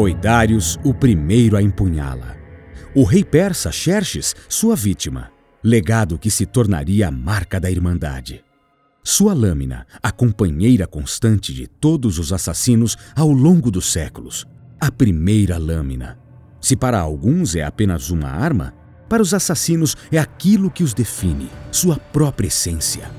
Foi Darius o primeiro a empunhá-la. O rei persa Xerxes, sua vítima, legado que se tornaria a marca da Irmandade. Sua lâmina, a companheira constante de todos os assassinos ao longo dos séculos. A primeira lâmina. Se para alguns é apenas uma arma, para os assassinos é aquilo que os define, sua própria essência.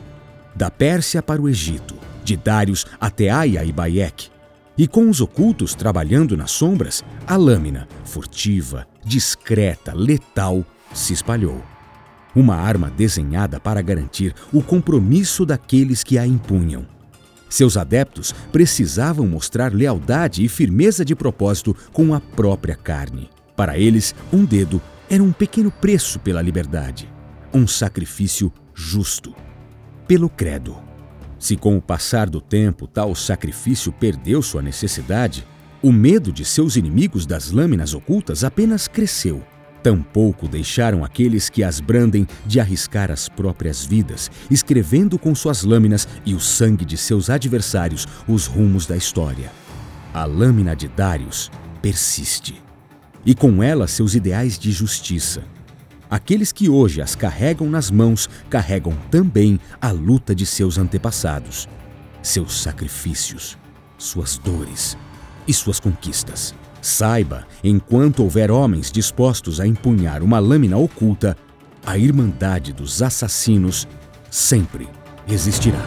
Da Pérsia para o Egito, de Dários até Aia e Bayek. E com os ocultos trabalhando nas sombras, a lâmina, furtiva, discreta, letal, se espalhou. Uma arma desenhada para garantir o compromisso daqueles que a impunham. Seus adeptos precisavam mostrar lealdade e firmeza de propósito com a própria carne. Para eles, um dedo era um pequeno preço pela liberdade, um sacrifício justo. Pelo credo. Se com o passar do tempo tal sacrifício perdeu sua necessidade, o medo de seus inimigos das lâminas ocultas apenas cresceu. Tampouco deixaram aqueles que as brandem de arriscar as próprias vidas, escrevendo com suas lâminas e o sangue de seus adversários os rumos da história. A lâmina de Darius persiste. E com ela seus ideais de justiça. Aqueles que hoje as carregam nas mãos carregam também a luta de seus antepassados, seus sacrifícios, suas dores e suas conquistas. Saiba, enquanto houver homens dispostos a empunhar uma lâmina oculta, a Irmandade dos Assassinos sempre existirá.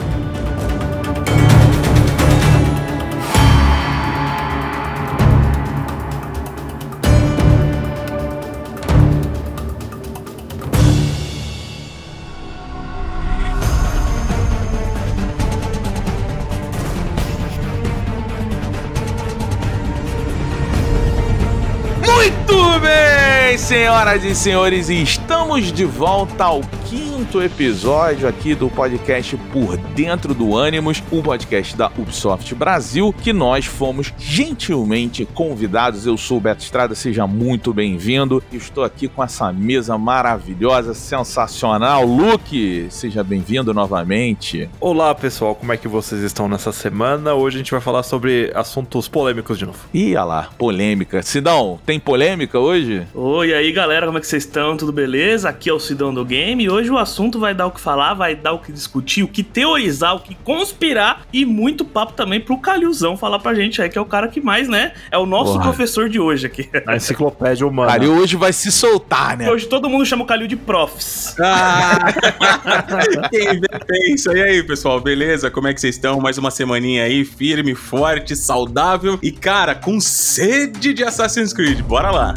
Senhoras e senhores, estamos de volta ao quinto episódio aqui do podcast Por Dentro do Ânimos, um podcast da Ubisoft Brasil, que nós fomos gentilmente convidados. Eu sou o Beto Estrada, seja muito bem-vindo. Estou aqui com essa mesa maravilhosa, sensacional. Luke, seja bem-vindo novamente. Olá, pessoal, como é que vocês estão nessa semana? Hoje a gente vai falar sobre assuntos polêmicos de novo. Ih, olha lá, polêmica. Sidão, tem polêmica hoje? Oi, aí galera, como é que vocês estão? Tudo beleza? Aqui é o Sidão do Game e hoje o assunto vai dar o que falar, vai dar o que discutir, o que teorizar, o que conspirar e muito papo também pro Calilzão falar pra gente aí, que é o cara que mais, né? É o nosso Porra. professor de hoje aqui. A enciclopédia humana. Calil hoje vai se soltar, né? Hoje todo mundo chama o Calil de profs. Ah, quem isso. E aí, pessoal, beleza? Como é que vocês estão? Mais uma semaninha aí, firme, forte, saudável e, cara, com sede de Assassin's Creed. Bora lá.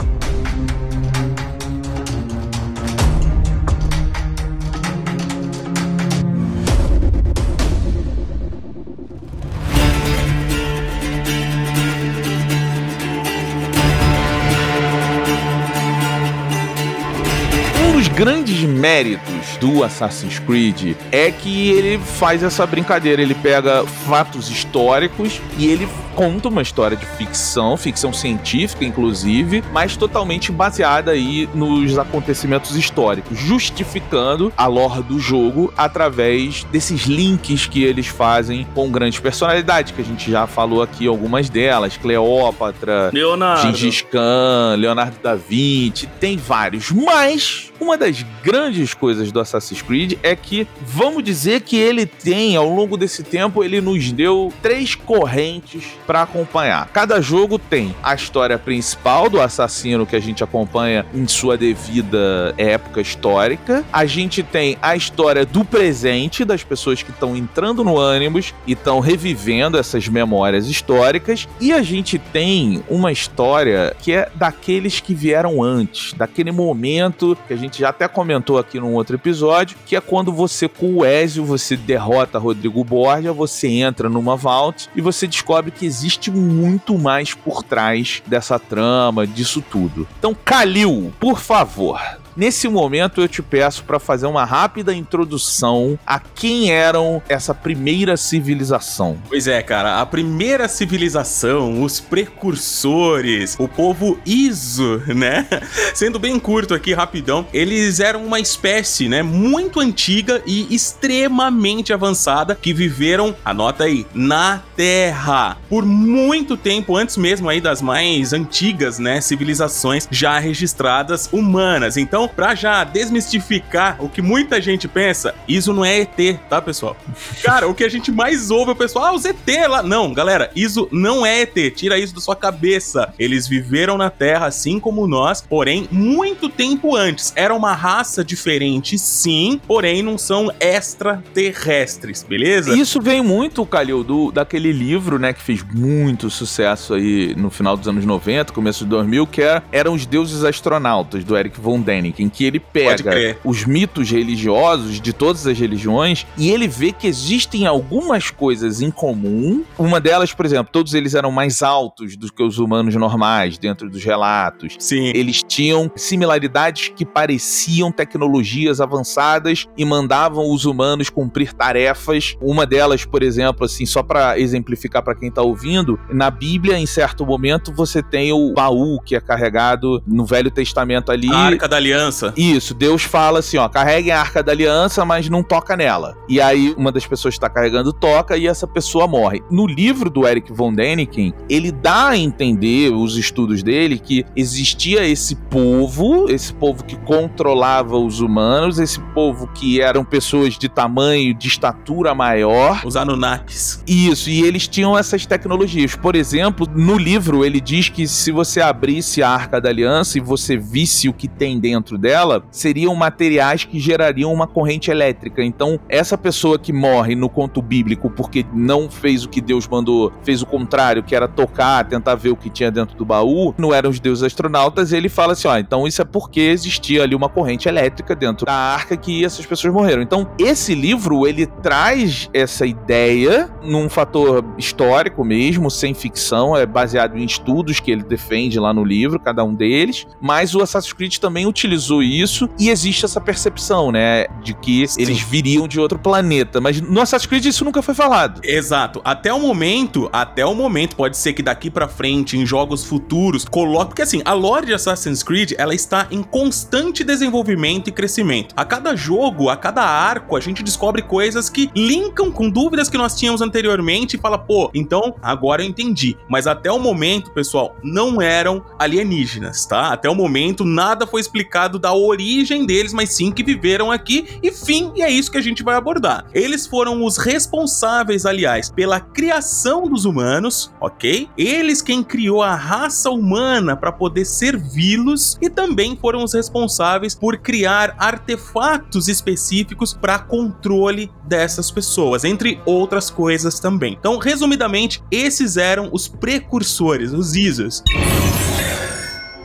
Grandes méritos do Assassin's Creed é que ele faz essa brincadeira. Ele pega fatos históricos e ele conta uma história de ficção, ficção científica, inclusive, mas totalmente baseada aí nos acontecimentos históricos, justificando a lore do jogo através desses links que eles fazem com grandes personalidades, que a gente já falou aqui algumas delas, Cleópatra, Leonardo. Gengis Khan, Leonardo da Vinci, tem vários, mas uma das grandes coisas do Assassin's Creed é que, vamos dizer que ele tem, ao longo desse tempo, ele nos deu três correntes para acompanhar. Cada jogo tem a história principal do assassino que a gente acompanha em sua devida época histórica. A gente tem a história do presente das pessoas que estão entrando no ânimos e estão revivendo essas memórias históricas. E a gente tem uma história que é daqueles que vieram antes, daquele momento que a gente já até comentou aqui num outro episódio, que é quando você com o Ezio, você derrota Rodrigo Borgia, você entra numa vault e você descobre que existe muito mais por trás dessa trama, disso tudo. Então, Kalil, por favor, nesse momento eu te peço para fazer uma rápida introdução a quem eram essa primeira civilização. Pois é, cara, a primeira civilização, os precursores, o povo Iso, né? Sendo bem curto aqui, rapidão, eles eram uma espécie, né, muito antiga e extremamente avançada que viveram, anota aí, na Terra por muito tempo antes mesmo aí das mais antigas, né, civilizações já registradas humanas. Então, para já desmistificar o que muita gente pensa, isso não é ET, tá, pessoal? Cara, o que a gente mais ouve é o pessoal, ah, os ET lá. Não, galera, isso não é ET, tira isso da sua cabeça. Eles viveram na Terra assim como nós, porém, muito tempo antes. Era uma raça diferente, sim, porém não são extraterrestres, beleza? Isso vem muito, Calil, do, daquele livro, né, que fez muito sucesso aí no final dos anos 90, começo de 2000, que é, eram os deuses astronautas, do Eric von Däniken, em que ele pega os mitos religiosos de todas as religiões e ele vê que existem algumas coisas em comum. Uma delas, por exemplo, todos eles eram mais altos do que os humanos normais, dentro dos relatos. Sim. Eles tinham similaridades que pareciam tecnologias avançadas e mandavam os humanos cumprir tarefas. Uma delas, por exemplo, assim, só para exemplificar para quem tá ouvindo, na Bíblia, em certo momento, você tem o baú que é carregado no Velho Testamento ali. A Arca da Aliança. Isso, Deus fala assim, ó, carreguem a Arca da Aliança, mas não toca nela. E aí uma das pessoas que está carregando toca e essa pessoa morre. No livro do Eric von Däniken, ele dá a entender, os estudos dele, que existia esse povo, esse povo que controlava os humanos, esse povo que eram pessoas de tamanho, de estatura maior. Os Anunnakis. Isso, e eles tinham essas tecnologias. Por exemplo, no livro ele diz que se você abrisse a Arca da Aliança e você visse o que tem dentro dela, seriam materiais que gerariam uma corrente elétrica. Então, essa pessoa que morre no conto bíblico porque não fez o que Deus mandou, fez o contrário, que era tocar, tentar ver o que tinha dentro do baú, não eram os deuses astronautas, ele fala assim: ó, então isso é porque existia ali uma corrente elétrica dentro da arca que essas pessoas morreram. Então, esse livro, ele traz essa ideia num fator histórico mesmo, sem ficção, é baseado em estudos que ele defende lá no livro, cada um deles, mas o Assassin's Creed também utilizou isso e existe essa percepção, né, de que Sim. eles viriam de outro planeta, mas no Assassin's Creed isso nunca foi falado. Exato. Até o momento, até o momento, pode ser que daqui para frente, em jogos futuros, coloque, porque assim, a lore de Assassin's Creed, ela está em constante desenvolvimento e crescimento. A cada jogo, a cada arco, a gente descobre coisas que linkam com dúvidas que nós tínhamos anteriormente e fala, pô, então agora eu entendi. Mas até o momento, pessoal, não eram alienígenas, tá? Até o momento nada foi explicado da origem deles, mas sim que viveram aqui e fim, e é isso que a gente vai abordar. Eles foram os responsáveis, aliás, pela criação dos humanos, ok? Eles quem criou a raça humana para poder servi-los e também foram os responsáveis por criar artefatos específicos para controle dessas pessoas, entre outras coisas também. Então, resumidamente, esses eram os precursores, os Isos.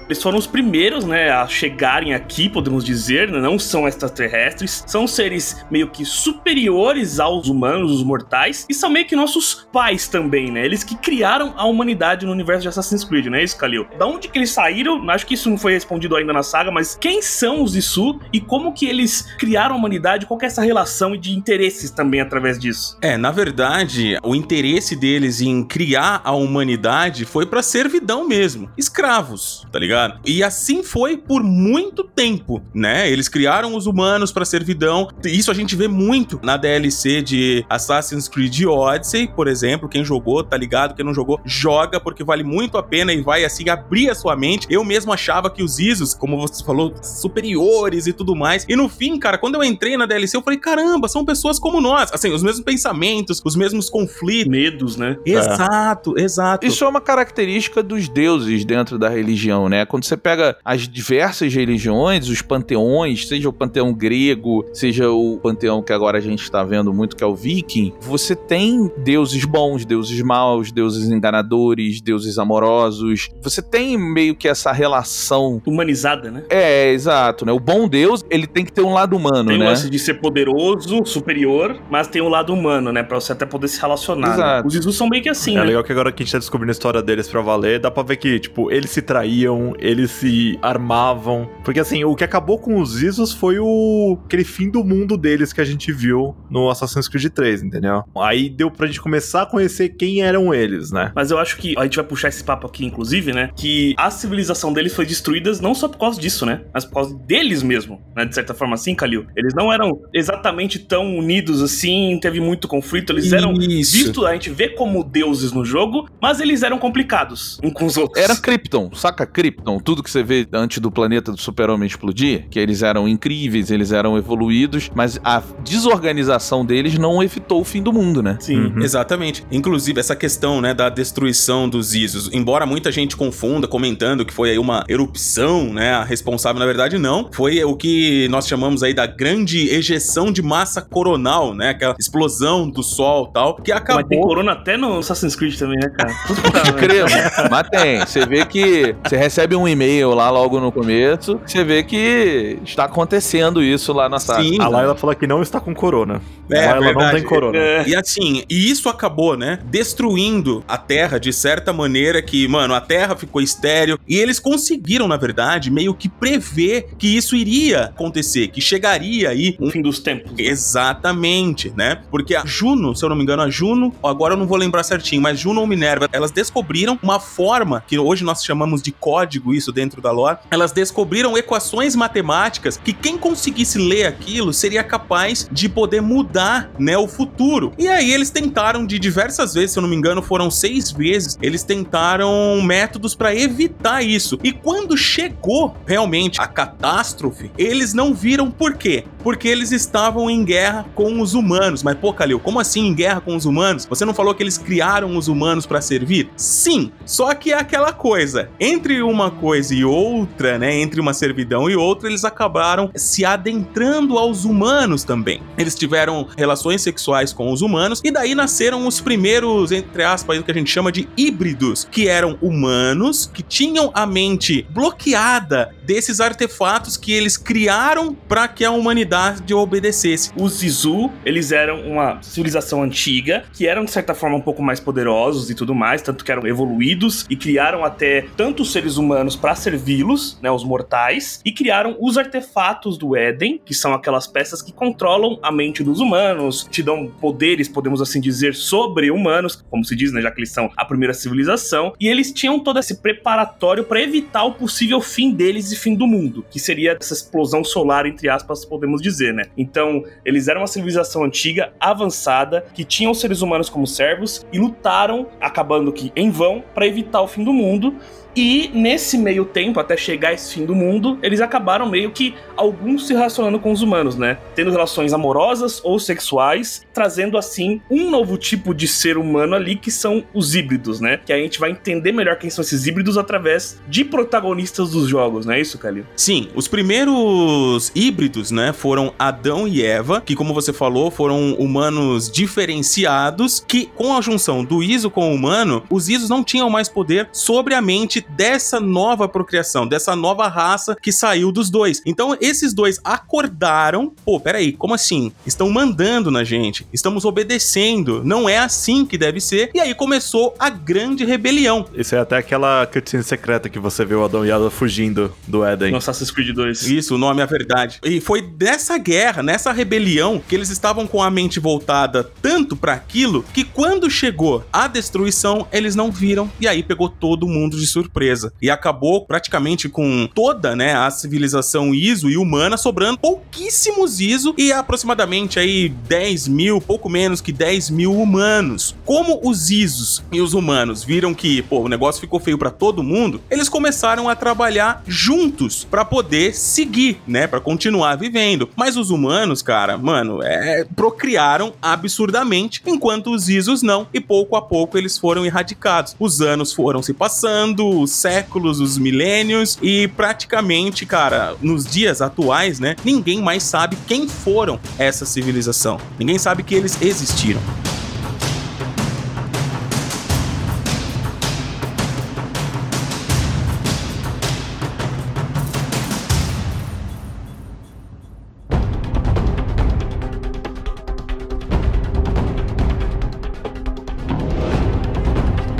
Eles foram os primeiros, né, a chegarem aqui, podemos dizer, né? não são extraterrestres, são seres meio que superiores aos humanos, os mortais, e são meio que nossos pais também, né? Eles que criaram a humanidade no universo de Assassin's Creed, né, isso, Kalil? Da onde que eles saíram? Acho que isso não foi respondido ainda na saga, mas quem são os Isu e como que eles criaram a humanidade? Qual é essa relação e de interesses também através disso? É, na verdade, o interesse deles em criar a humanidade foi para servidão mesmo, escravos, tá ligado? Ligado? E assim foi por muito tempo, né? Eles criaram os humanos para servidão. Isso a gente vê muito na DLC de Assassin's Creed Odyssey, por exemplo. Quem jogou, tá ligado? Quem não jogou, joga, porque vale muito a pena e vai assim abrir a sua mente. Eu mesmo achava que os Isos, como você falou, superiores e tudo mais. E no fim, cara, quando eu entrei na DLC, eu falei: caramba, são pessoas como nós. Assim, os mesmos pensamentos, os mesmos conflitos. Medos, né? Exato, é. exato. Isso é uma característica dos deuses dentro da religião, né? Quando você pega as diversas religiões, os panteões, seja o panteão grego, seja o panteão que agora a gente está vendo muito, que é o viking, você tem deuses bons, deuses maus, deuses enganadores, deuses amorosos. Você tem meio que essa relação humanizada, né? É, exato, né? O bom Deus, ele tem que ter um lado humano, tem né? Tem lance de ser poderoso, superior, mas tem um lado humano, né? Pra você até poder se relacionar. Né? Exato. Né? Os Jesus são meio que assim, É né? legal que agora que a gente tá descobrindo a história deles pra valer, dá pra ver que, tipo, eles se traíam, eles se armavam. Porque assim, o que acabou com os Isos foi o aquele fim do mundo deles que a gente viu no Assassin's Creed 3, entendeu? Aí deu pra gente começar a conhecer quem eram eles, né? Mas eu acho que a gente vai puxar esse papo aqui, inclusive, né? Que a civilização deles foi destruída não só por causa disso, né? Mas por causa deles mesmo, né? De certa forma assim, Kalil. Eles não eram exatamente tão unidos assim, teve muito conflito. Eles eram Isso. vistos, a gente vê como deuses no jogo, mas eles eram complicados um com os outros. Era Krypton, saca Krypton? Tudo que você vê antes do planeta do super-homem explodir, que eles eram incríveis, eles eram evoluídos, mas a desorganização deles não evitou o fim do mundo, né? Sim. Uhum. Exatamente. Inclusive, essa questão, né, da destruição dos Isos, embora muita gente confunda, comentando que foi aí uma erupção, né, a responsável, na verdade, não. Foi o que nós chamamos aí da grande ejeção de massa coronal, né, aquela explosão do Sol e tal, que Mas tem acabou... corona até no Assassin's Creed também, né, cara? Puta. Cremo. Mas tem. Você vê que você recebe um e-mail lá logo no começo, você vê que está acontecendo isso lá na sala. Sim, A Layla fala que não está com corona. É, a Layla não tem corona. É. E assim, e isso acabou, né? Destruindo a Terra de certa maneira que, mano, a Terra ficou estéreo. E eles conseguiram, na verdade, meio que prever que isso iria acontecer, que chegaria aí um O fim dos tempos. Exatamente, né? Porque a Juno, se eu não me engano, a Juno, agora eu não vou lembrar certinho, mas Juno ou Minerva, elas descobriram uma forma, que hoje nós chamamos de código, isso dentro da lore, elas descobriram equações matemáticas que quem conseguisse ler aquilo seria capaz de poder mudar, né, o futuro. E aí eles tentaram de diversas vezes, se eu não me engano, foram seis vezes, eles tentaram métodos para evitar isso. E quando chegou realmente a catástrofe, eles não viram por quê? Porque eles estavam em guerra com os humanos. Mas pô, Kalil, como assim em guerra com os humanos? Você não falou que eles criaram os humanos para servir? Sim, só que é aquela coisa. Entre uma coisa e outra, né, entre uma servidão e outra, eles acabaram se adentrando aos humanos também. Eles tiveram relações sexuais com os humanos e daí nasceram os primeiros, entre aspas, o que a gente chama de híbridos, que eram humanos que tinham a mente bloqueada desses artefatos que eles criaram para que a humanidade obedecesse. Os Zizu, eles eram uma civilização antiga, que eram de certa forma um pouco mais poderosos e tudo mais, tanto que eram evoluídos e criaram até tantos seres humanos para servi-los, né, os mortais, e criaram os artefatos do Éden, que são aquelas peças que controlam a mente dos humanos, te dão poderes, podemos assim dizer, sobre humanos, como se diz, né, já que eles são a primeira civilização, e eles tinham todo esse preparatório para evitar o possível fim deles e fim do mundo, que seria essa explosão solar entre aspas, podemos dizer, né? Então, eles eram uma civilização antiga, avançada, que tinha os seres humanos como servos e lutaram, acabando que em vão, para evitar o fim do mundo. E nesse meio tempo, até chegar esse fim do mundo, eles acabaram meio que alguns se relacionando com os humanos, né? Tendo relações amorosas ou sexuais, trazendo assim um novo tipo de ser humano ali que são os híbridos, né? Que a gente vai entender melhor quem são esses híbridos através de protagonistas dos jogos, não é isso, Calil? Sim, os primeiros híbridos, né, foram Adão e Eva, que como você falou, foram humanos diferenciados, que com a junção do Iso com o humano, os Isos não tinham mais poder sobre a mente dessa nova procriação, dessa nova raça que saiu dos dois. Então esses dois acordaram, pô, peraí, como assim? Estão mandando na gente, estamos obedecendo, não é assim que deve ser. E aí começou a grande rebelião. Isso é até aquela cutscene secreta que você vê o Adão e Eva fugindo do Éden. No Assassin's Creed 2. Isso, o nome é a verdade. E foi dessa guerra, nessa rebelião, que eles estavam com a mente voltada tanto para aquilo que quando chegou a destruição, eles não viram e aí pegou todo mundo de surpresa. E acabou praticamente com toda, né, a civilização ISO e humana sobrando pouquíssimos ISO e aproximadamente aí 10 mil, pouco menos que 10 mil humanos. Como os ISOs e os humanos viram que, pô, o negócio ficou feio para todo mundo, eles começaram a trabalhar juntos para poder seguir, né, para continuar vivendo. Mas os humanos, cara, mano, é, procriaram absurdamente, enquanto os Isos não, e pouco a pouco eles foram erradicados. Os anos foram se passando, os séculos, os milênios, e praticamente, cara, nos dias atuais, né, ninguém mais sabe quem foram essa civilização. Ninguém sabe que eles existiram.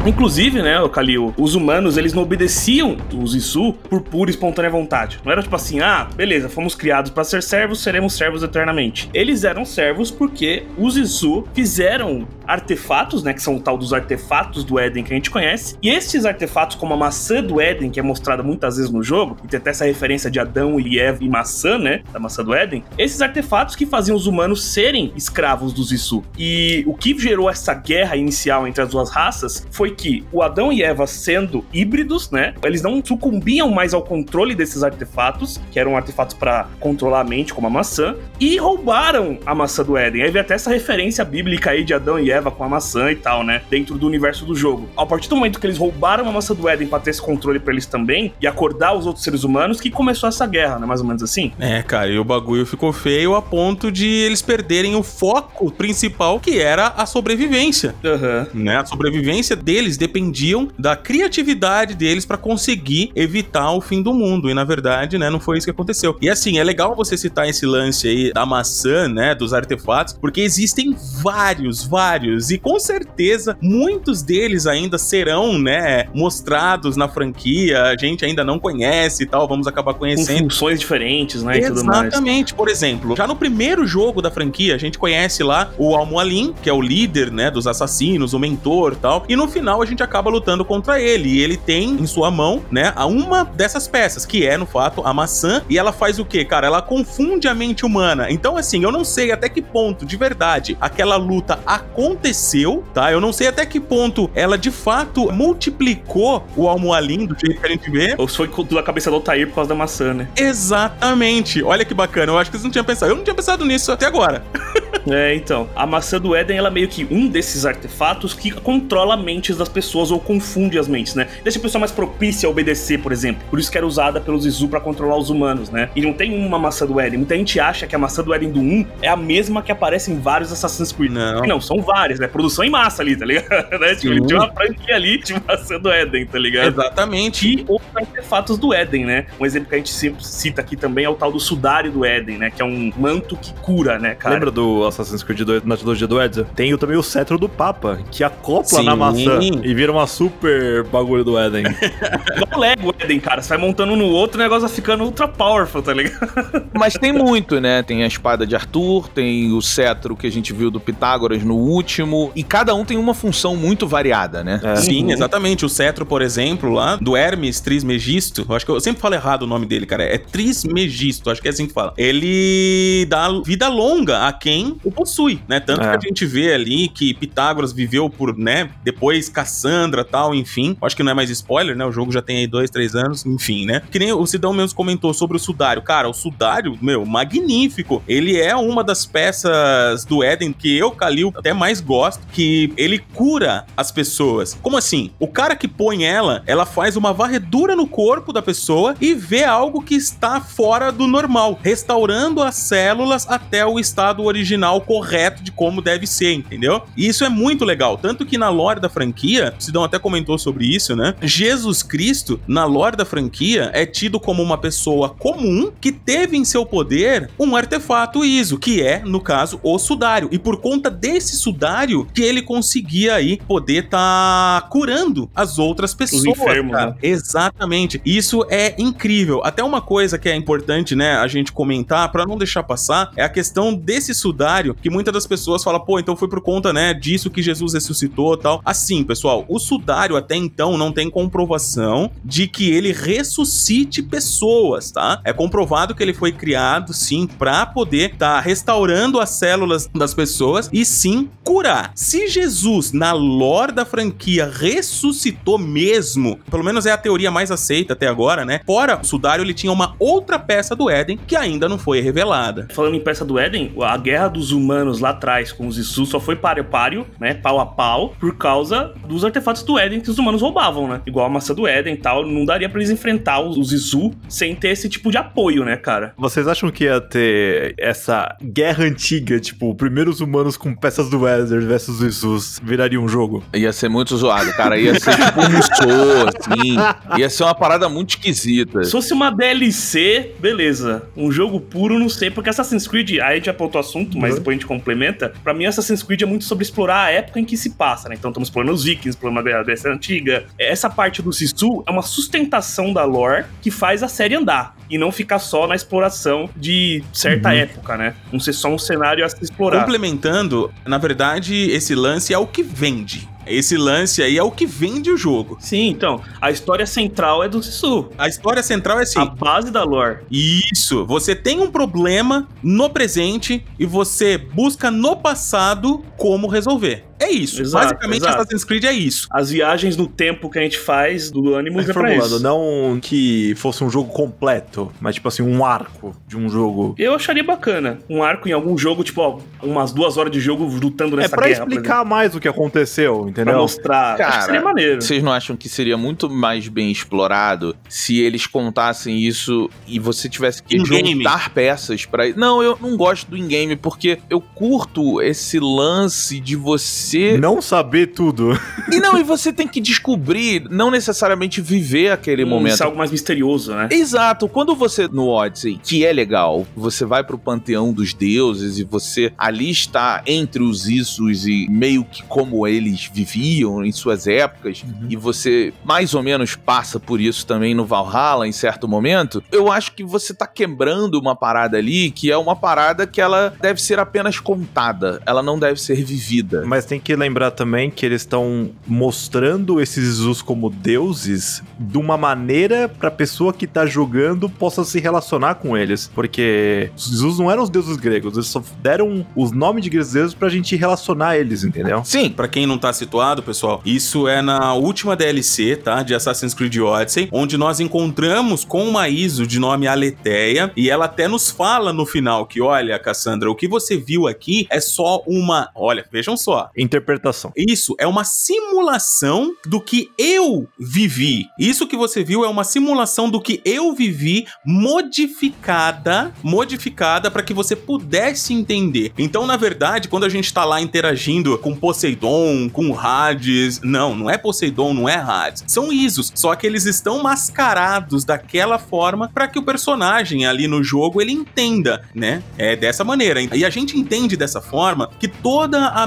Inclusive, né, Kalil, os humanos, eles não obedeciam os Isu por pura e espontânea vontade. Não era tipo assim, ah, beleza, fomos criados para ser servos, seremos servos eternamente. Eles eram servos porque os Isu fizeram artefatos, né, que são o tal dos artefatos do Éden que a gente conhece. E esses artefatos, como a maçã do Éden, que é mostrada muitas vezes no jogo, e tem até essa referência de Adão e Eva e maçã, né, da maçã do Éden, esses artefatos que faziam os humanos serem escravos dos Isu. E o que gerou essa guerra inicial entre as duas raças foi que o Adão e Eva sendo híbridos, né, eles não sucumbiam mais ao controle desses artefatos, que eram artefatos para controlar a mente, como a maçã, e roubaram a maçã do Éden. Aí vem até essa referência bíblica aí de Adão e Eva com a maçã e tal, né? Dentro do universo do jogo. A partir do momento que eles roubaram a maçã do Éden pra ter esse controle pra eles também e acordar os outros seres humanos, que começou essa guerra, né? Mais ou menos assim. É, cara, e o bagulho ficou feio a ponto de eles perderem o foco principal, que era a sobrevivência. Aham. Né? A sobrevivência deles dependiam da criatividade deles pra conseguir evitar o fim do mundo. E na verdade, né, não foi isso que aconteceu. E assim, é legal você citar esse lance aí da maçã, né, dos artefatos, porque existem vários, vários e com certeza muitos deles ainda serão, né, mostrados na franquia. A gente ainda não conhece e tal, vamos acabar Com conhecendo. funções diferentes, né? E tudo mais. Exatamente. Por exemplo, já no primeiro jogo da franquia, a gente conhece lá o Almoalin, que é o líder, né, dos assassinos, o mentor, tal. E no final a gente acaba lutando contra ele. E ele tem em sua mão, né, a uma dessas peças, que é, no fato, a maçã. E ela faz o quê, cara? Ela confunde a mente humana. Então, assim, eu não sei até que ponto, de verdade, aquela luta aconteceu, tá? Eu não sei até que ponto ela de fato multiplicou o Almoalin do jeito que a gente vê. Ou foi tudo a cabeça do Altair por causa da maçã, né? Exatamente. Olha que bacana. Eu acho que vocês não tinham pensado. Eu não tinha pensado nisso até agora. É, então. A maçã do Éden, ela é meio que um desses artefatos que controla mentes das pessoas ou confunde as mentes, né? Deixa a pessoa mais propícia a obedecer, por exemplo. Por isso que era usada pelos Izu pra controlar os humanos, né? E não tem uma maçã do Éden. Muita gente acha que a maçã do Éden do 1 é a mesma que aparece em vários Assassin's Creed. Não. Não, são várias, né? Produção em massa ali, tá ligado? né? Tipo, Sim. tinha uma franquia ali de maçã do Éden, tá ligado? Exatamente. E outros artefatos do Éden, né? Um exemplo que a gente sempre cita aqui também é o tal do Sudário do Éden, né? Que é um manto que cura, né, cara? Lembra do Assassin's Creed 2 na trilogia do Ezio? Tem o- também o cetro do Papa, que acopla Sim. na maçã e vira uma super bagulho do Éden. Igual o Lego Éden, cara. Você vai montando um no outro, o negócio vai ficando ultra powerful, tá ligado? Mas tem muito, né? Tem a espada de Arthur, tem o cetro que a gente viu do Pitágoras no último, e cada um tem uma função muito variada, né? É. Sim, Uhum. exatamente. O cetro, por exemplo, lá, do Hermes Trismegisto, eu acho que eu sempre falo errado o nome dele, cara. É Trismegisto, acho que é assim que fala. Ele dá vida longa a quem o possui, né? Tanto É. que a gente vê ali que Pitágoras viveu por, né, depois Cassandra tal, enfim. Acho que não é mais spoiler, né? O jogo já tem aí dois, três anos, enfim, né? Que nem o Sidão mesmo comentou sobre o Sudário. Cara, o Sudário, meu, magnífico. Ele é uma das peças do Éden que eu, Kalil, até mais gosto, que ele cura as pessoas. Como assim? O cara que põe ela, ela faz uma varredura no corpo da pessoa e vê algo que está fora do normal, restaurando as células até o estado original correto de como deve ser, entendeu? E isso é muito legal, tanto que na lore da franquia, o Sidão até comentou sobre isso, né? Jesus Cristo, na lore da franquia, é tido como uma pessoa comum que teve em seu poder um artefato ISO, que é, no caso, o sudário. E por conta desse sudário que ele conseguia aí poder tá curando as outras pessoas. enfermos, cara. né? Exatamente. Isso é incrível. Até uma coisa que é importante, né, a gente comentar para não deixar passar é a questão desse sudário que muitas das pessoas falam, pô, então foi por conta, né, disso que Jesus ressuscitou, tal. Assim, pessoal, o sudário até então não tem comprovação de que ele ressuscite pessoas, tá? É comprovado que ele foi criado sim para poder estar restaurando as células das pessoas e sim curar. Se Jesus na lore da franquia ressuscitou mesmo, pelo menos é a teoria mais aceita até agora, né? Fora o sudário, ele tinha uma outra peça do Éden que ainda não foi revelada. Falando em peça do Éden, a guerra dos humanos lá atrás com os Isu só foi páreo páreo, né? Pau a pau, por causa dos artefatos do Éden que os humanos roubavam, né? Igual a maçã do Éden e tal. Não daria pra eles enfrentar os, os Isu sem ter esse tipo de apoio, né, cara? Vocês acham que ia ter essa guerra antiga, tipo, primeiros humanos com peças do Weather versus Jesus, viraria um jogo? Ia ser muito zoado, cara. Ia ser tipo um Musou, assim. Ia ser uma parada muito esquisita. Se fosse uma DLC, beleza. Um jogo puro, não sei, porque Assassin's Creed, aí a gente apontou o assunto, mas depois a gente complementa. Pra mim, Assassin's Creed é muito sobre explorar a época em que se passa, né? Então estamos explorando os vikings, explorando a Grécia Antiga. Essa parte do Sisu é uma sustentação da lore que faz a série andar. E não ficar só na exploração de certa Uhum. época, né? Não ser só um cenário a se explorar. Complementando, na verdade, esse lance é o que vende. Esse lance aí é o que vende o jogo. Sim, então, a história central é do Sisu. A história central é assim. A base da lore. Isso, você tem um problema no presente e você busca no passado como resolver. É isso. Exato, Basicamente, exato. Assassin's Creed é isso. As viagens no tempo que a gente faz do Animus é pra Reformulando, isso. não que fosse um jogo completo, mas tipo assim, um arco de um jogo. Eu acharia bacana. Um arco em algum jogo, tipo, ó, umas duas horas de jogo lutando É nessa pra guerra. explicar mais o que aconteceu, exemplo. Pra entendeu? mostrar. Acho Cara, que seria maneiro. Vocês não acham que seria muito mais bem explorado se eles contassem isso e você tivesse que juntar peças pra. Não, eu não gosto do in-game porque eu curto esse lance de você. Não saber tudo. E não, e você tem que descobrir, não necessariamente viver aquele Hum, momento. Isso é algo mais misterioso, né? Exato, quando você no Odyssey, que é legal, você vai pro panteão dos deuses e você ali está entre os Isus e meio que como eles viviam em suas épocas, e você mais ou menos passa por isso também no Valhalla em certo momento, eu acho que você tá quebrando uma parada ali que é uma parada que ela deve ser apenas contada, ela não deve ser vivida. Mas tem que lembrar também que eles estão mostrando esses Jesus como deuses de uma maneira pra pessoa que tá jogando possa se relacionar com eles. Porque os Jesus não eram os deuses gregos, eles só deram os nomes de deuses pra gente relacionar eles, entendeu? Sim, Pra quem não tá situado, pessoal, isso é na última DLC, tá? De Assassin's Creed Odyssey, onde nós encontramos com uma ISO de nome Aletheia, e ela até nos fala no final que, olha, Cassandra, o que você viu aqui é só uma. Olha, vejam só. Interpretação. Isso é uma simulação do que eu vivi. Isso que você viu é uma simulação do que eu vivi modificada, modificada para que você pudesse entender. Então, na verdade, quando a gente tá lá interagindo com Poseidon, com Hades, não, não é Poseidon, não é Hades. São Isos, só que eles estão mascarados daquela forma para que o personagem ali no jogo ele entenda, né? É dessa maneira. E a gente entende dessa forma que toda a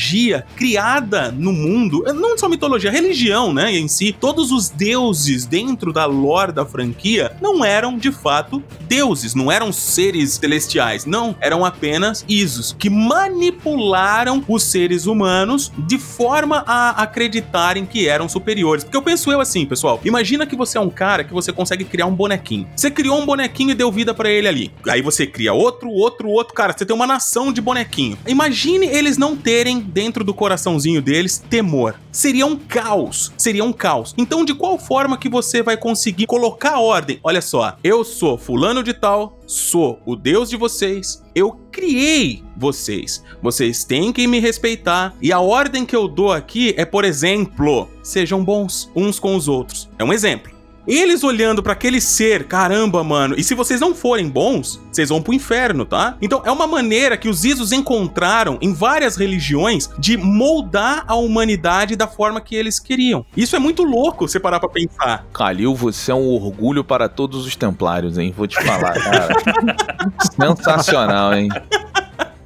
mitologia criada no mundo, não só mitologia, religião, né, em si, todos os deuses dentro da lore da franquia não eram de fato deuses, não eram seres celestiais, não, eram apenas Isos que manipularam os seres humanos de forma a acreditarem que eram superiores. Porque eu penso eu assim, pessoal, imagina que você é um cara que você consegue criar um bonequinho. Você criou um bonequinho e deu vida pra ele ali. Aí você cria outro, outro, outro, cara, você tem uma nação de bonequinho. Imagine eles não terem dentro do coraçãozinho deles temor. Seria um caos, seria um caos. Então, de qual forma que você vai conseguir colocar ordem? Olha só, eu sou fulano de tal, sou o deus de vocês, eu criei vocês. Vocês têm que me respeitar. E a ordem que eu dou aqui é, por exemplo, sejam bons uns com os outros. É um exemplo. Eles olhando pra aquele ser, caramba, mano. E se vocês não forem bons, vocês vão pro inferno, tá? Então é uma maneira que os Isos encontraram em várias religiões de moldar a humanidade da forma que eles queriam. Isso é muito louco, você parar pra pensar. Kalil, você é um orgulho para todos os templários, hein? Vou te falar, cara. Sensacional, hein?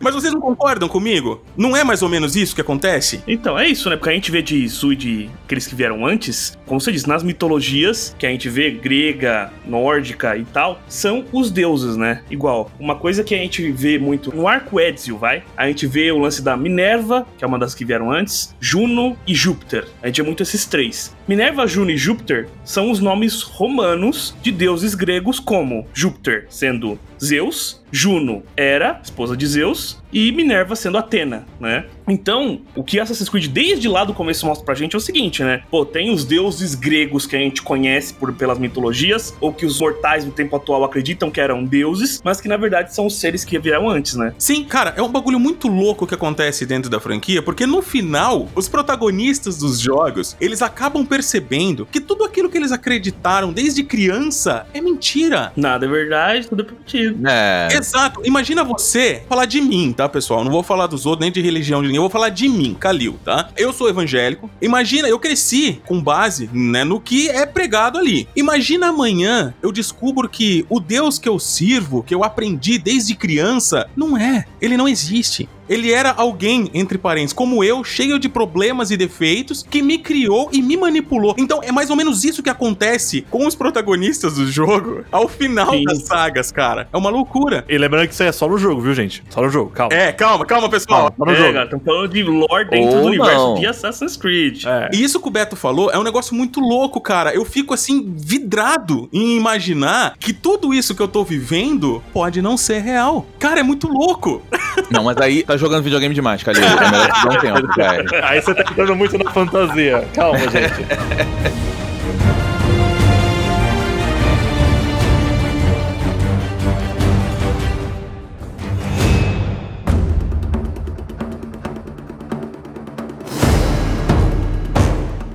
Mas vocês não concordam comigo? Não é mais ou menos isso que acontece? Então, é isso, né? Porque a gente vê de Su e de aqueles que vieram antes, como você disse, nas mitologias que a gente vê, grega, nórdica e tal, são os deuses, né? Igual. Uma coisa que a gente vê muito no arco Ezio, vai? A gente vê o lance da Minerva, que é uma das que vieram antes, Juno e Júpiter. A gente vê muito esses três. Minerva, Juno e Júpiter são os nomes romanos de deuses gregos, como Júpiter sendo Zeus, Juno era esposa de Zeus e Minerva sendo Atena, né? Então, o que Assassin's Creed desde lá do começo mostra pra gente é o seguinte, né? Pô, tem os deuses gregos que a gente conhece por, pelas mitologias, ou que os mortais no tempo atual acreditam que eram deuses, mas que na verdade são os seres que vieram antes, né? Sim, cara, é um bagulho muito louco que acontece dentro da franquia, porque no final, os protagonistas dos jogos, eles acabam percebendo que tudo aquilo que eles acreditaram desde criança é mentira. Nada é verdade, tudo é permitido. É. Exato. Imagina você falar de mim, tá, pessoal? Não vou falar dos outros, nem de religião de Eu vou falar de mim, Kalil, tá? Eu sou evangélico. Imagina, eu cresci com base né, no que é pregado ali. Imagina amanhã eu descubro que o Deus que eu sirvo, que eu aprendi desde criança, não é. Ele não existe. Ele era alguém, entre parênteses, como eu, cheio de problemas e defeitos, que me criou e me manipulou. Então é mais ou menos isso que acontece com os protagonistas do jogo ao final Sim. das sagas, cara. É uma loucura. E lembrando que isso aí é só no jogo, viu, gente? Só no jogo, calma. É, calma, calma, pessoal. Calma, só no É, jogo. cara, estamos falando de lore dentro Ou do universo não. de Assassin's Creed. É. E isso que o Beto falou é um negócio muito louco, cara. Eu fico assim, vidrado em imaginar que tudo isso que eu tô vivendo pode não ser real. Cara, é muito louco. Não, mas aí tá jogando videogame demais, Calil. É melhor dar um tempo, cara. Aí você tá entrando muito na fantasia. Calma, gente.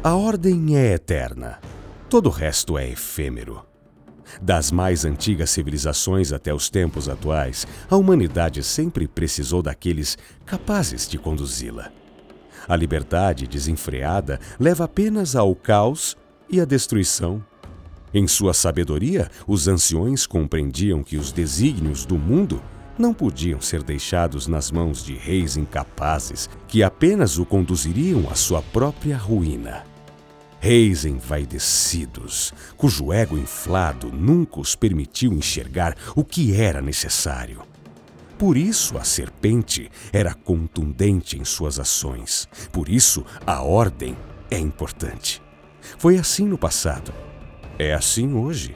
A ordem é eterna. Todo o resto é efêmero. Das mais antigas civilizações até os tempos atuais, a humanidade sempre precisou daqueles capazes de conduzi-la. A liberdade desenfreada leva apenas ao caos e à destruição. Em sua sabedoria, os anciões compreendiam que os desígnios do mundo não podiam ser deixados nas mãos de reis incapazes que apenas o conduziriam à sua própria ruína. Reis envaidecidos, cujo ego inflado nunca os permitiu enxergar o que era necessário. Por isso a serpente era contundente em suas ações. Por isso a ordem é importante. Foi assim no passado. É assim hoje.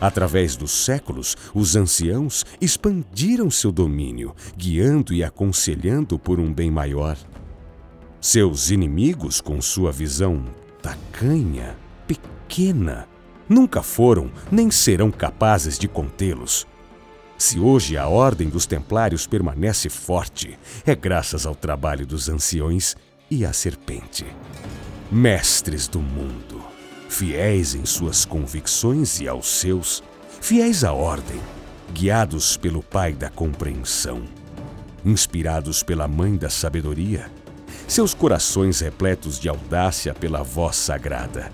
Através dos séculos, os anciãos expandiram seu domínio, guiando e aconselhando por um bem maior. Seus inimigos, com sua visão tacanha, pequena, nunca foram nem serão capazes de contê-los. Se hoje a Ordem dos Templários permanece forte, é graças ao trabalho dos anciões e à serpente. Mestres do mundo, fiéis em suas convicções e aos seus, fiéis à Ordem, guiados pelo Pai da compreensão, inspirados pela Mãe da sabedoria, seus corações repletos de audácia pela voz sagrada.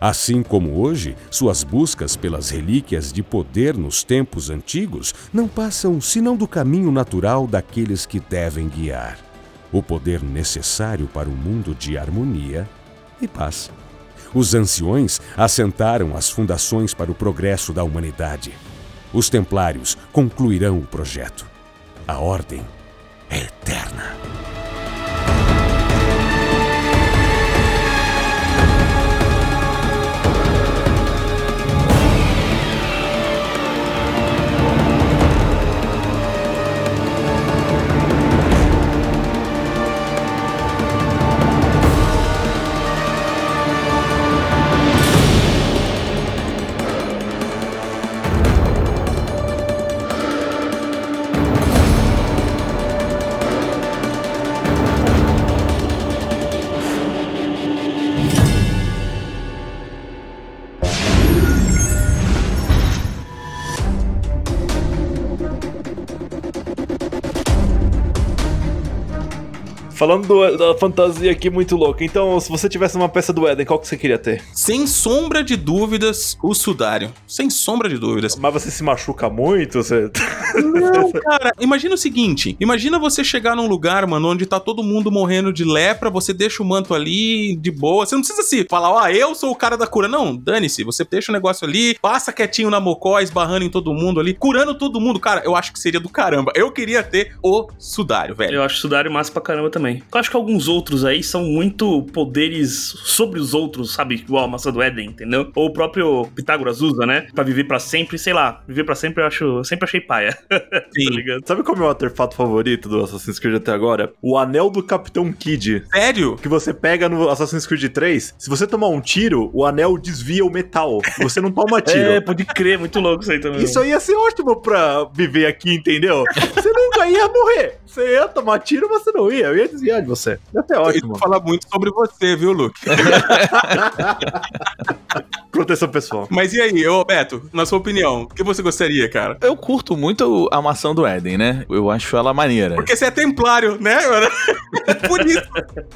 Assim como hoje, suas buscas pelas relíquias de poder nos tempos antigos não passam senão do caminho natural daqueles que devem guiar o poder necessário para um mundo de harmonia e paz. Os anciões assentaram as fundações para o progresso da humanidade. Os templários concluirão o projeto. A ordem é eterna. Falando do- da fantasia aqui muito louca. Então, se você tivesse uma peça do Éden, qual que você queria ter? Sem sombra de dúvidas, o Sudário. Sem sombra de dúvidas. Mas você se machuca muito? Você... Não, cara, imagina o seguinte: imagina você chegar num lugar, mano, onde tá todo mundo morrendo de lepra, você deixa o manto ali de boa. Você não precisa se falar, ó, eu sou o cara da cura. Não, dane-se. Você deixa o negócio ali, passa quietinho na mocó, esbarrando em todo mundo ali, curando todo mundo. Cara, eu acho que seria do caramba. Eu queria ter o Sudário, velho. Eu acho o Sudário massa pra caramba também. Eu acho que alguns outros aí são muito poderes sobre os outros, sabe? Igual a maçã do Éden, entendeu? Ou o próprio Pitágoras usa, né? Pra viver pra sempre, sei lá. Viver pra sempre eu acho. eu sempre achei paia. Sim. tá ligado? Sabe qual é o meu artefato favorito do Assassin's Creed até agora? O anel do Capitão Kid. Sério? Que você pega no Assassin's Creed 3, se você tomar um tiro, o anel desvia o metal. Você não toma tiro. É, pode crer, muito louco isso aí também. Isso aí ia ser ótimo pra viver aqui, entendeu? Você nunca ia morrer. Você ia tomar tiro, você não ia. Eu ia desviar de você. Eu ótimo. vou falar muito sobre você, viu, Luke? Proteção pessoal. Mas e aí, ô Beto, na sua opinião, o que você gostaria, cara? Eu curto muito a maçã do Éden, né? Eu acho ela maneira. Porque você é templário, né? mano? Por isso.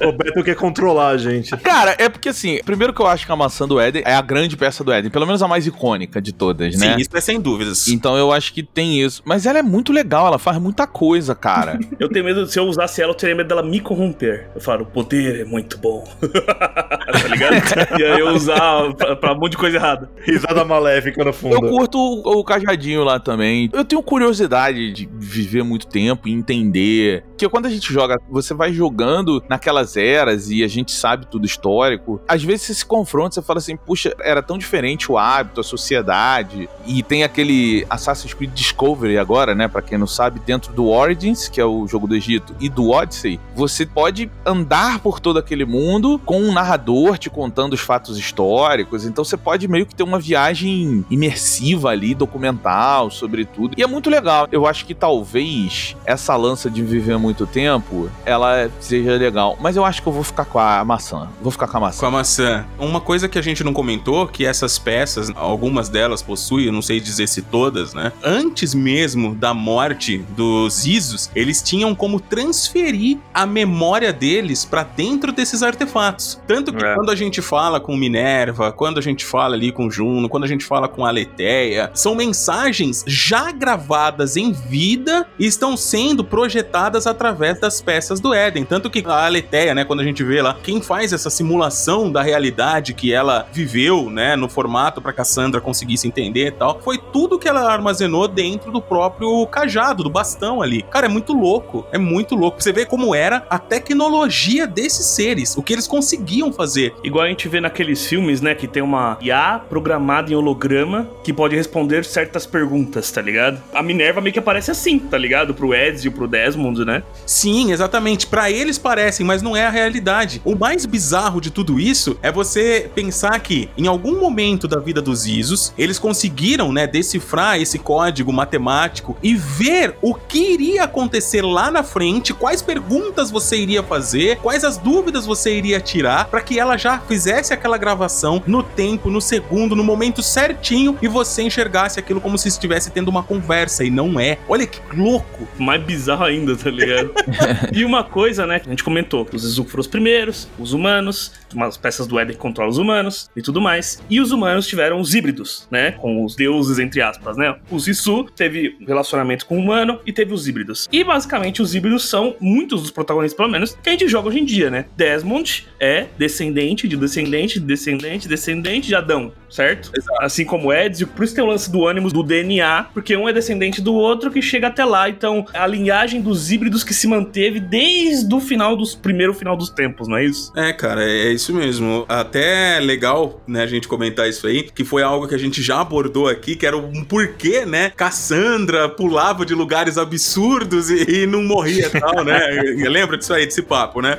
O Beto quer controlar a gente. Cara, é porque assim, primeiro que eu acho que a maçã do Éden é a grande peça do Éden, pelo menos a mais icônica de todas, né? Sim, isso é sem dúvidas. Então eu acho que tem isso. Mas ela é muito legal, ela faz muita coisa, cara. Eu tenho medo, se eu usasse ela, eu teria medo dela me corromper. Eu falo, o poder é muito bom. tá ligado? E aí eu usar pra, pra um monte de coisa errada. Risada maléfica no Eu fundo. curto o, o cajadinho lá também. Eu tenho curiosidade de viver muito tempo e entender. Porque quando a gente joga, você vai jogando naquelas eras e a gente sabe tudo histórico. Às vezes você se confronta, você fala assim, puxa, era tão diferente o hábito, a sociedade. E tem aquele Assassin's Creed Discovery agora, né? Pra quem não sabe, dentro do Origins, que é o jogo do Egito, e do Odyssey, você pode andar por todo aquele mundo com um narrador te contando os fatos históricos. Então você pode meio que ter uma viagem imersiva ali, documental, sobre tudo. E é muito legal. Eu acho que talvez essa lança de viver muito tempo, ela seja legal. Mas eu acho que eu vou ficar com a maçã. Vou ficar com a maçã. Com a maçã. Uma coisa que a gente não comentou, que essas peças, algumas delas possuem, não sei dizer se todas, né? Antes mesmo da morte dos Isos, eles tinham como transferir a memória deles pra dentro desses artefatos. Tanto que É. quando a gente fala com Minerva, quando a gente fala ali com Juno, quando a gente fala com Aletheia, são mensagens já gravadas em vida e estão sendo projetadas através das peças do Éden. Tanto que a Aletheia, né, quando a gente vê lá, quem faz essa simulação da realidade que ela viveu, né, no formato pra Cassandra conseguisse entender e tal, foi tudo que ela armazenou dentro do próprio cajado, do bastão ali. Cara, é muito louco, é muito louco. Você vê como era a tecnologia desses seres, o que eles conseguiam fazer. Igual a gente vê naqueles filmes, né? Que tem uma IA programada em holograma que pode responder certas perguntas, tá ligado? A Minerva meio que aparece assim, tá ligado? Pro Ezio, pro Desmond, né? Sim, exatamente. Pra eles parecem, mas não é a realidade. O mais bizarro de tudo isso é você pensar que em algum momento da vida dos Isos, eles conseguiram, né, decifrar esse código matemático e ver o que iria acontecer lá na frente, quais perguntas você iria fazer, quais as dúvidas você iria tirar para que ela já fizesse aquela gravação no tempo, no segundo, no momento certinho e você enxergasse aquilo como se estivesse tendo uma conversa e não é. Olha que louco. Mais bizarro ainda, tá ligado? e uma coisa, né, que a gente comentou, que os Izuku foram os primeiros, os humanos, umas peças do Éden que controlam os humanos e tudo mais. E os humanos tiveram os híbridos, né, com os deuses, entre aspas, né? O Sisu teve relacionamento com o humano e teve os híbridos. E basicamente os híbridos são muitos dos protagonistas, pelo menos, que a gente joga hoje em dia, né? Desmond é descendente de descendente, de descendente, descendente de Adão, certo? Assim como Ezio, por isso tem o lance do ânimo do DNA, porque um é descendente do outro que chega até lá. Então, a linhagem dos híbridos que se manteve desde o final dos primeiro final dos tempos, não é isso? É, cara, é isso mesmo. Até legal, né, a gente comentar isso aí, que foi algo que a gente já abordou aqui, que era um porquê, né? Cassandra pulava de lugares absurdos e, e não morria e tal, né? Lembra disso aí, desse papo, né?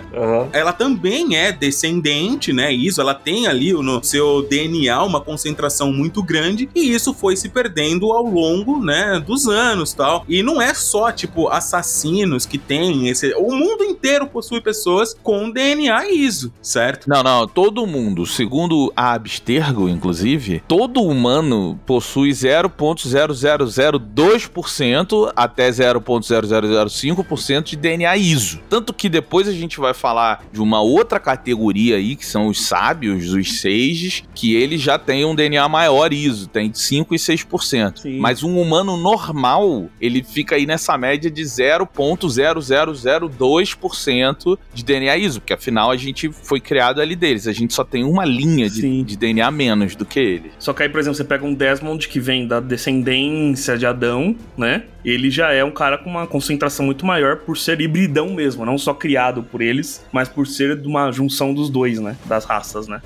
Ela também é descendente, né? Isso, ela tem ali no seu DNA uma concentração muito grande e isso foi se perdendo ao longo, né, dos anos, tal. E não é só tipo assassinos que tem esse, o mundo inteiro possui pessoas com DNA ISO, certo? Não, não, todo mundo, segundo a Abstergo, inclusive, todo humano possui 0.0002% até 0.0005% de DNA ISO. Tanto que depois a gente vai falar de uma outra categoria aí, que são os sábios, os sages, que eles já têm um DNA maior ISO, tem 5 e 6%. Sim. Mas um humano normal, ele fica aí nessa média de 0.0002% de DNA ISO, porque afinal a gente foi criado ali deles, a gente só tem uma linha de, de DNA menos do que eles. Só que aí, por exemplo, você pega um Desmond que vem da descendência de Adão, né? Ele já é um cara com uma concentração muito maior por ser hibridão mesmo, não só criado por eles, mas por ser de uma junção dos dois, né? Das raças, né?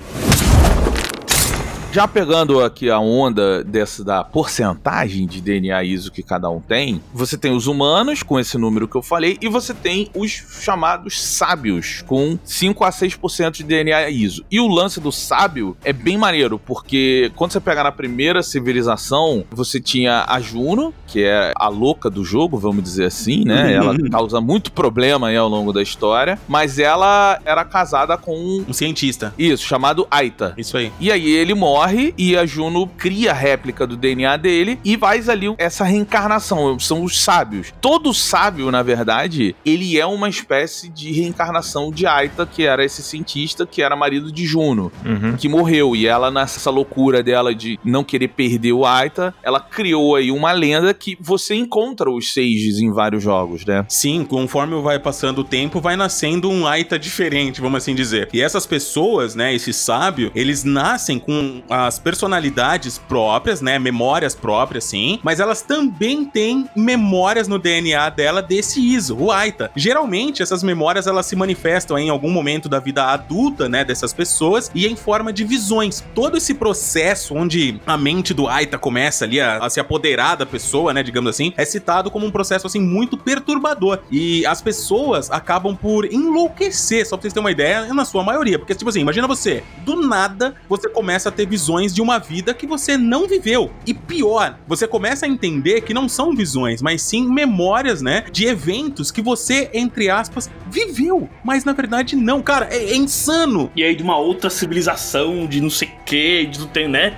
Já pegando aqui a onda dessa da porcentagem de DNA ISO que cada um tem, você tem os humanos com esse número que eu falei e você tem os chamados sábios com 5 a 6% de DNA ISO. E o lance do sábio é bem maneiro, porque quando você pegar na primeira civilização, você tinha a Juno, que é a louca do jogo, vamos dizer assim, né? Ela causa muito problema aí ao longo da história, mas ela era casada com um Um cientista. isso, chamado Aita. Isso aí. E aí ele morre e a Juno cria a réplica do DNA dele e faz ali essa reencarnação. São os sábios. Todo sábio, na verdade, ele é uma espécie de reencarnação de Aita, que era esse cientista que era marido de Juno, Uhum. que morreu. E ela, nessa loucura dela de não querer perder o Aita, ela criou aí uma lenda que você encontra os Sages em vários jogos, né? Sim, conforme vai passando o tempo, vai nascendo um Aita diferente, vamos assim dizer. E essas pessoas, né, esse sábio, eles nascem com as personalidades próprias, né, memórias próprias, sim, mas elas também têm memórias no DNA dela desse ISO, o Aita. Geralmente, essas memórias, elas se manifestam em algum momento da vida adulta, né, dessas pessoas, e em forma de visões. Todo esse processo onde a mente do Aita começa ali a, a se apoderar da pessoa, né, digamos assim, é citado como um processo, assim, muito perturbador. E as pessoas acabam por enlouquecer, só pra vocês terem uma ideia, na sua maioria. Porque, tipo assim, imagina você, do nada, você começa a ter visões de uma vida que você não viveu. E pior, você começa a entender que não são visões, mas sim memórias, né, de eventos que você, entre aspas, viveu. Mas na verdade não, cara, é, é insano. E aí de uma outra civilização, de não sei o que, de não tem, né?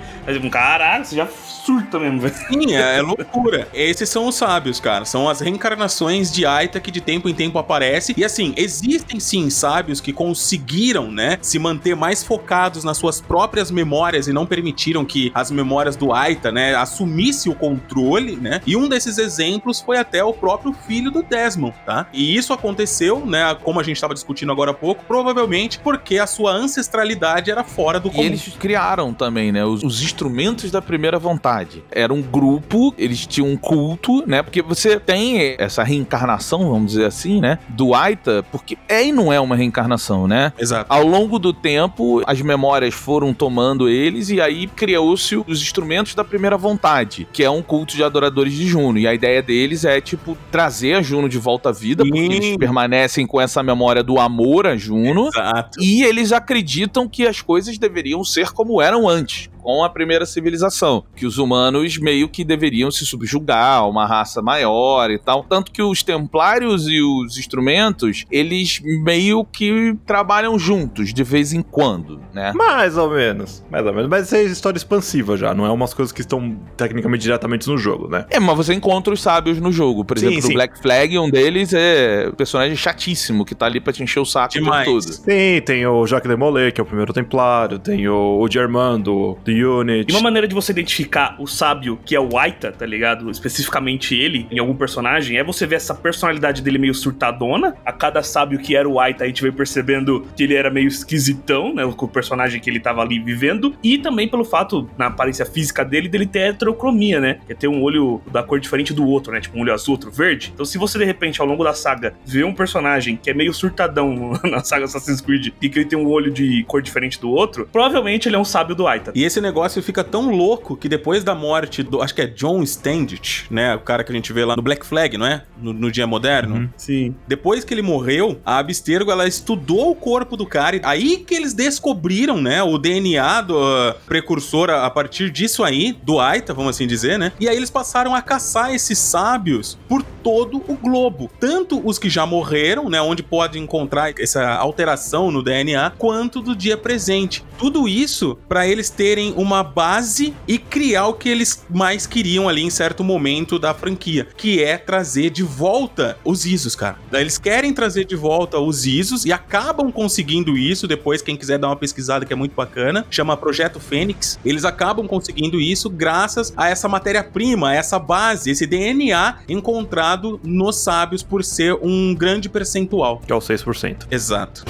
Caralho, você já surta mesmo, velho. Sim, é, é loucura. Esses são os sábios, cara. São as reencarnações de Aita que de tempo em tempo aparece. E assim, existem sim sábios que conseguiram, né, se manter mais focados nas suas próprias memórias e não permitiram que as memórias do Aita, né, assumisse o controle, né? E um desses exemplos foi até o próprio filho do Desmond, tá? E isso aconteceu, né, como a gente estava discutindo agora há pouco, provavelmente porque a sua ancestralidade era fora do E comum. eles criaram também, né, os, os instrumentos da primeira vontade. Era um grupo, eles tinham um culto, né? Porque você tem essa reencarnação, vamos dizer assim, né? Do Aita, porque é e não é uma reencarnação, né? Exato. Ao longo do tempo, as memórias foram tomando eles e aí criou-se os instrumentos da primeira vontade, que é um culto de adoradores de Juno. E a ideia deles é, tipo, trazer a Juno de volta à vida, porque eles permanecem com essa memória do amor a Juno. Exato. E eles acreditam que as coisas deveriam ser como eram antes, com a primeira civilização. Que os humanos meio que deveriam se subjugar a uma raça maior e tal. Tanto que os templários e os instrumentos, eles meio que trabalham juntos de vez em quando, né? Mais ou menos. Mais ou menos. Mas isso é história expansiva já, não é umas coisas que estão tecnicamente diretamente no jogo, né? É, mas você encontra os sábios no jogo. Por Sim, exemplo, sim. no Black Flag, um deles é um personagem chatíssimo, que tá ali pra te encher o saco Demais. o tempo todo. Sim, tem o Jacques de Molay, que é o primeiro templário, tem o, o Germando, do Unit. E uma maneira de você identificar o sábio, que é o Aita, tá ligado? Especificamente ele, em algum personagem, é você ver essa personalidade dele meio surtadona. A cada sábio que era o Aita, a gente veio percebendo que ele era meio esquisitão, né? Com o personagem que ele tava ali vivendo. E também pelo fato, na aparência física dele, dele ter heterocromia, né? Que é ter um olho da cor diferente do outro, né? Tipo um olho azul, outro verde. Então, se você de repente, ao longo da saga, vê um personagem que é meio surtadão na saga Assassin's Creed e que ele tem um olho de cor diferente do outro, provavelmente ele é um sábio do Aita. E esse negócio fica tão louco que depois da morte do. Acho que é John Standish, né? O cara que a gente vê lá no Black Flag, não é? No, no Dia Moderno. Uhum. Sim. Depois que ele morreu, a Abstergo ela estudou o corpo do cara. E aí que eles descobriram, né? O DNA do uh, precursor a, a partir disso aí, do Aita, vamos assim dizer, né? E aí eles passaram a caçar esses sábios por todo o globo. Tanto os que já morreram, né? Onde pode encontrar essa alteração no DNA, quanto do dia presente. Tudo isso para eles terem uma base e criar o que eles mais queriam ali em certo momento da franquia, que é trazer de volta os ISOs, cara. Eles querem trazer de volta os ISOs e acabam conseguindo isso depois, quem quiser dar uma pesquisada que é muito bacana, chama Projeto Fênix. Eles acabam conseguindo isso graças a essa matéria-prima, a essa base, esse DNA encontrado nos sábios por ser um grande percentual. Que é o 6%. Exato.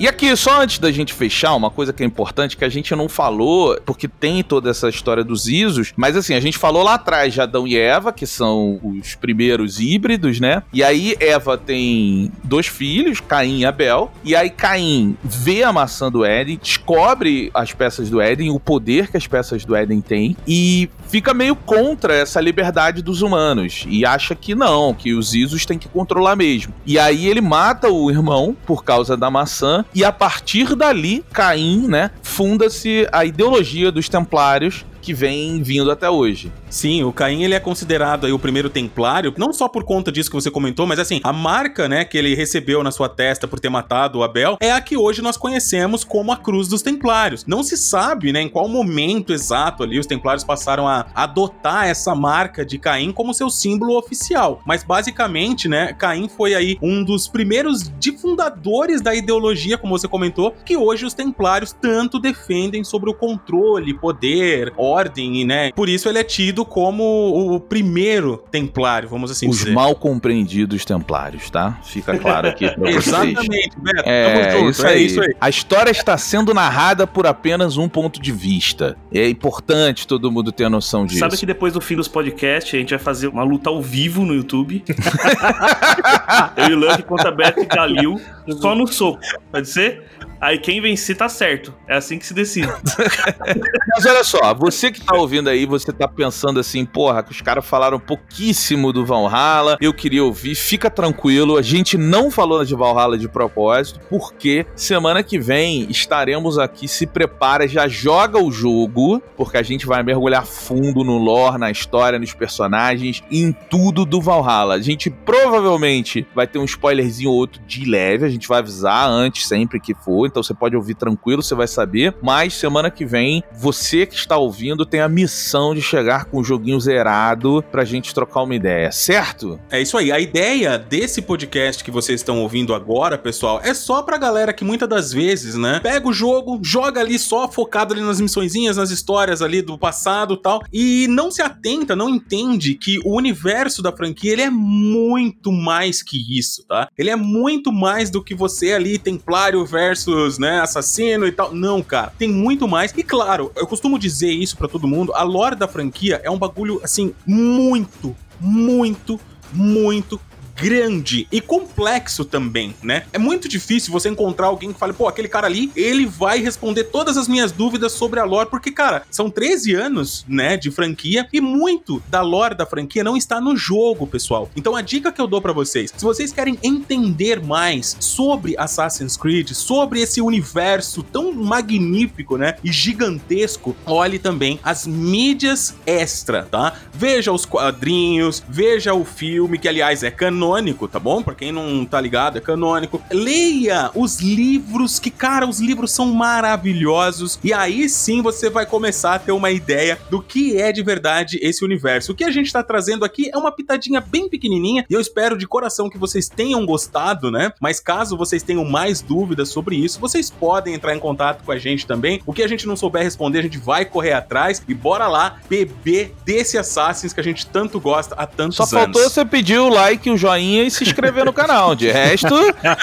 E aqui, só antes da gente fechar, uma coisa que é importante que a gente não falou, porque tem toda essa história dos Isos, mas assim, a gente falou lá atrás de Adão e Eva, que são os primeiros híbridos, né? E aí Eva tem dois filhos, Caim e Abel, e aí Caim vê a maçã do Éden, descobre as peças do Éden, o poder que as peças do Éden têm, e fica meio contra essa liberdade dos humanos, e acha que não, que os Isos têm que controlar mesmo. E aí ele mata o irmão por causa da maçã, e a partir dali, Caim, né, funda-se a ideologia dos Templários que vem vindo até hoje. Sim, o Caim ele é considerado aí o primeiro templário, não só por conta disso que você comentou, mas assim, a marca, né, que ele recebeu na sua testa por ter matado o Abel é a que hoje nós conhecemos como a Cruz dos Templários. Não se sabe, né, em qual momento exato ali os templários passaram a adotar essa marca de Caim como seu símbolo oficial, mas basicamente, né, Caim foi aí um dos primeiros difundadores da ideologia, como você comentou, que hoje os templários tanto defendem sobre o controle, poder, ordem, né? Por isso ele é tido como o primeiro templário, vamos assim Os dizer. mal compreendidos templários, tá? Fica claro aqui pra vocês. Exatamente, Beto. É, junto, isso, é aí. isso aí. A história está sendo narrada por apenas um ponto de vista. É importante todo mundo ter noção disso. Sabe que depois do fim dos podcasts, a gente vai fazer uma luta ao vivo no YouTube. Eu e o Lucky contra Beto e Kalil, só no soco. Pode ser? Aí quem vencer tá certo. É assim que se decide. Mas olha só, você que tá ouvindo aí, você tá pensando assim, porra, que os caras falaram pouquíssimo do Valhalla, eu queria ouvir, fica tranquilo, a gente não falou de Valhalla de propósito, porque semana que vem estaremos aqui, se prepara, já joga o jogo, porque a gente vai mergulhar fundo no lore, na história, nos personagens, em tudo do Valhalla. A gente provavelmente vai ter um spoilerzinho ou outro de leve, a gente vai avisar antes sempre que for, então você pode ouvir tranquilo, você vai saber. Mas semana que vem, você que está ouvindo tem a missão de chegar com o joguinho zerado pra gente trocar uma ideia, certo? É isso aí. A ideia desse podcast que vocês estão ouvindo agora, pessoal, é só pra galera que muitas das vezes, né, pega o jogo, joga ali só focado ali nas missõezinhas, nas histórias ali do passado tal, e não se atenta, não entende que o universo da franquia, ele é muito mais que isso, tá? Ele é muito mais do que você ali, templário versus, né, assassino e tal. Não, cara. Tem muito mais. E claro, eu costumo dizer isso pra todo mundo, a lore da franquia é um bagulho, assim, muito, muito, muito grande e complexo também, né? É muito difícil você encontrar alguém que fale, pô, aquele cara ali, ele vai responder todas as minhas dúvidas sobre a lore, porque, cara, são 13 anos, né, de franquia e muito da lore da franquia não está no jogo, pessoal. Então a dica que eu dou para vocês, se vocês querem entender mais sobre Assassin's Creed, sobre esse universo tão magnífico, né, e gigantesco, olhe também as mídias extra, tá? Veja os quadrinhos, veja o filme, que aliás é canônico, tá bom? Pra quem não tá ligado, é canônico. Leia os livros, que, cara, os livros são maravilhosos. E aí sim você vai começar a ter uma ideia do que é de verdade esse universo. O que a gente tá trazendo aqui é uma pitadinha bem pequenininha. E eu espero de coração que vocês tenham gostado, né? Mas caso vocês tenham mais dúvidas sobre isso, vocês podem entrar em contato com a gente também. O que a gente não souber responder, a gente vai correr atrás. E bora lá beber desse Assassins que a gente tanto gosta há tantos Só anos. faltou você pedir o like, o joinha e se inscrever no canal. De resto,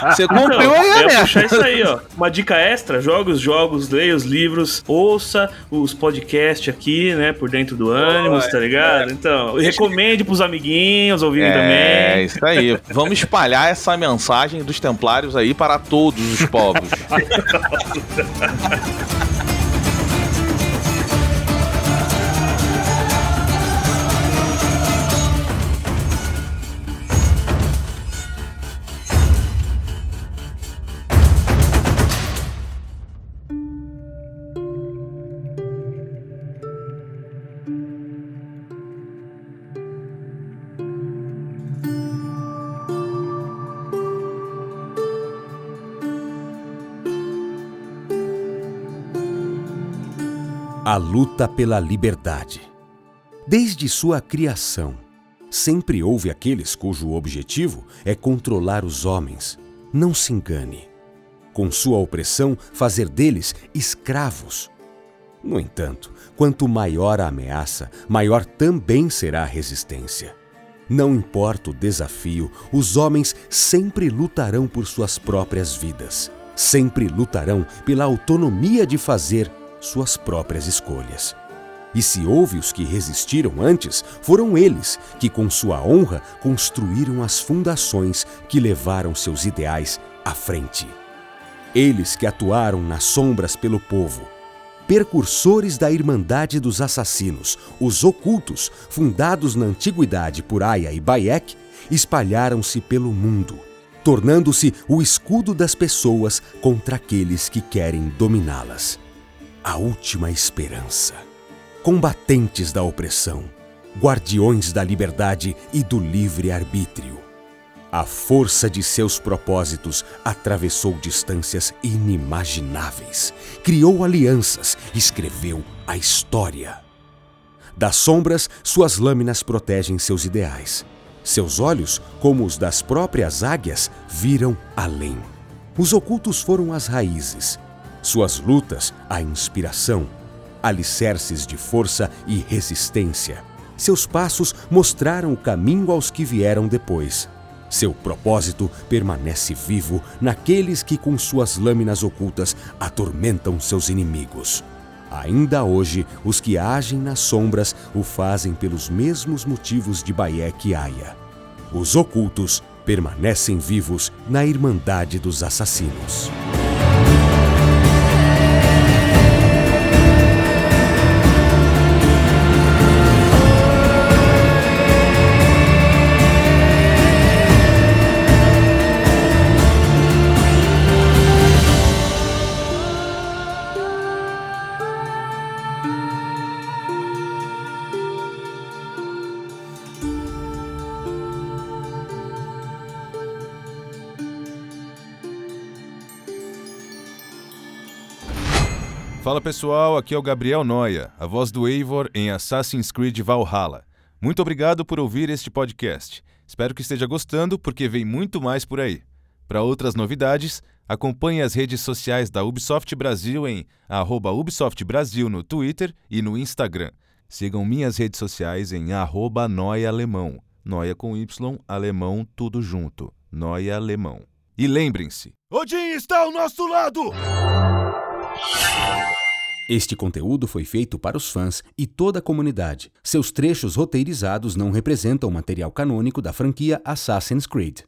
você cumpriu aí a meta. puxar isso aí, ó. Uma dica extra: joga os jogos, leia os livros, ouça os podcasts aqui, né? Por dentro do ânimos, tá ligado? Então, recomende pros amiguinhos ouvirem É, também. isso aí. Vamos espalhar essa mensagem dos templários aí para todos os povos. A luta pela liberdade. Desde sua criação, sempre houve aqueles cujo objetivo é controlar os homens. Não se engane. Com sua opressão, fazer deles escravos. No entanto, quanto maior a ameaça, maior também será a resistência. Não importa o desafio, os homens sempre lutarão por suas próprias vidas. sempre lutarão pela autonomia de fazer suas próprias escolhas. E se houve os que resistiram antes, foram eles que, com sua honra, construíram as fundações que levaram seus ideais à frente. Eles que atuaram nas sombras pelo povo, precursores da Irmandade dos Assassinos, os ocultos, fundados na antiguidade por Aya e Bayek, espalharam-se pelo mundo, tornando-se o escudo das pessoas contra aqueles que querem dominá-las. A última esperança combatentes da opressão, guardiões da liberdade e do livre-arbítrio. A força de seus propósitos atravessou distâncias inimagináveis, criou alianças, escreveu a história. Das sombras, suas lâminas protegem seus ideais. Seus olhos, como os das próprias águias, viram além. Os ocultos foram as raízes, suas lutas, a inspiração, alicerces de força e resistência. Seus passos mostraram o caminho aos que vieram depois. Seu propósito permanece vivo naqueles que, com suas lâminas ocultas, atormentam seus inimigos. Ainda hoje, os que agem nas sombras o fazem pelos mesmos motivos de Bayek e Aya. Os ocultos permanecem vivos na Irmandade dos Assassinos. Fala pessoal, aqui é o Gabriel Noia, a voz do Eivor em Assassin's Creed Valhalla. Muito obrigado por ouvir este podcast. Espero que esteja gostando, porque vem muito mais por aí. Para outras novidades, acompanhe as redes sociais da Ubisoft Brasil em arroba Ubisoft Brasil no Twitter e no Instagram. Sigam minhas redes sociais em arroba Noia Alemão. Noia com Y, alemão, tudo junto. Noia Alemão. E lembrem-se, Odin está ao nosso lado! Este conteúdo foi feito para os fãs e toda a comunidade. Seus trechos roteirizados não representam o material canônico da franquia Assassin's Creed.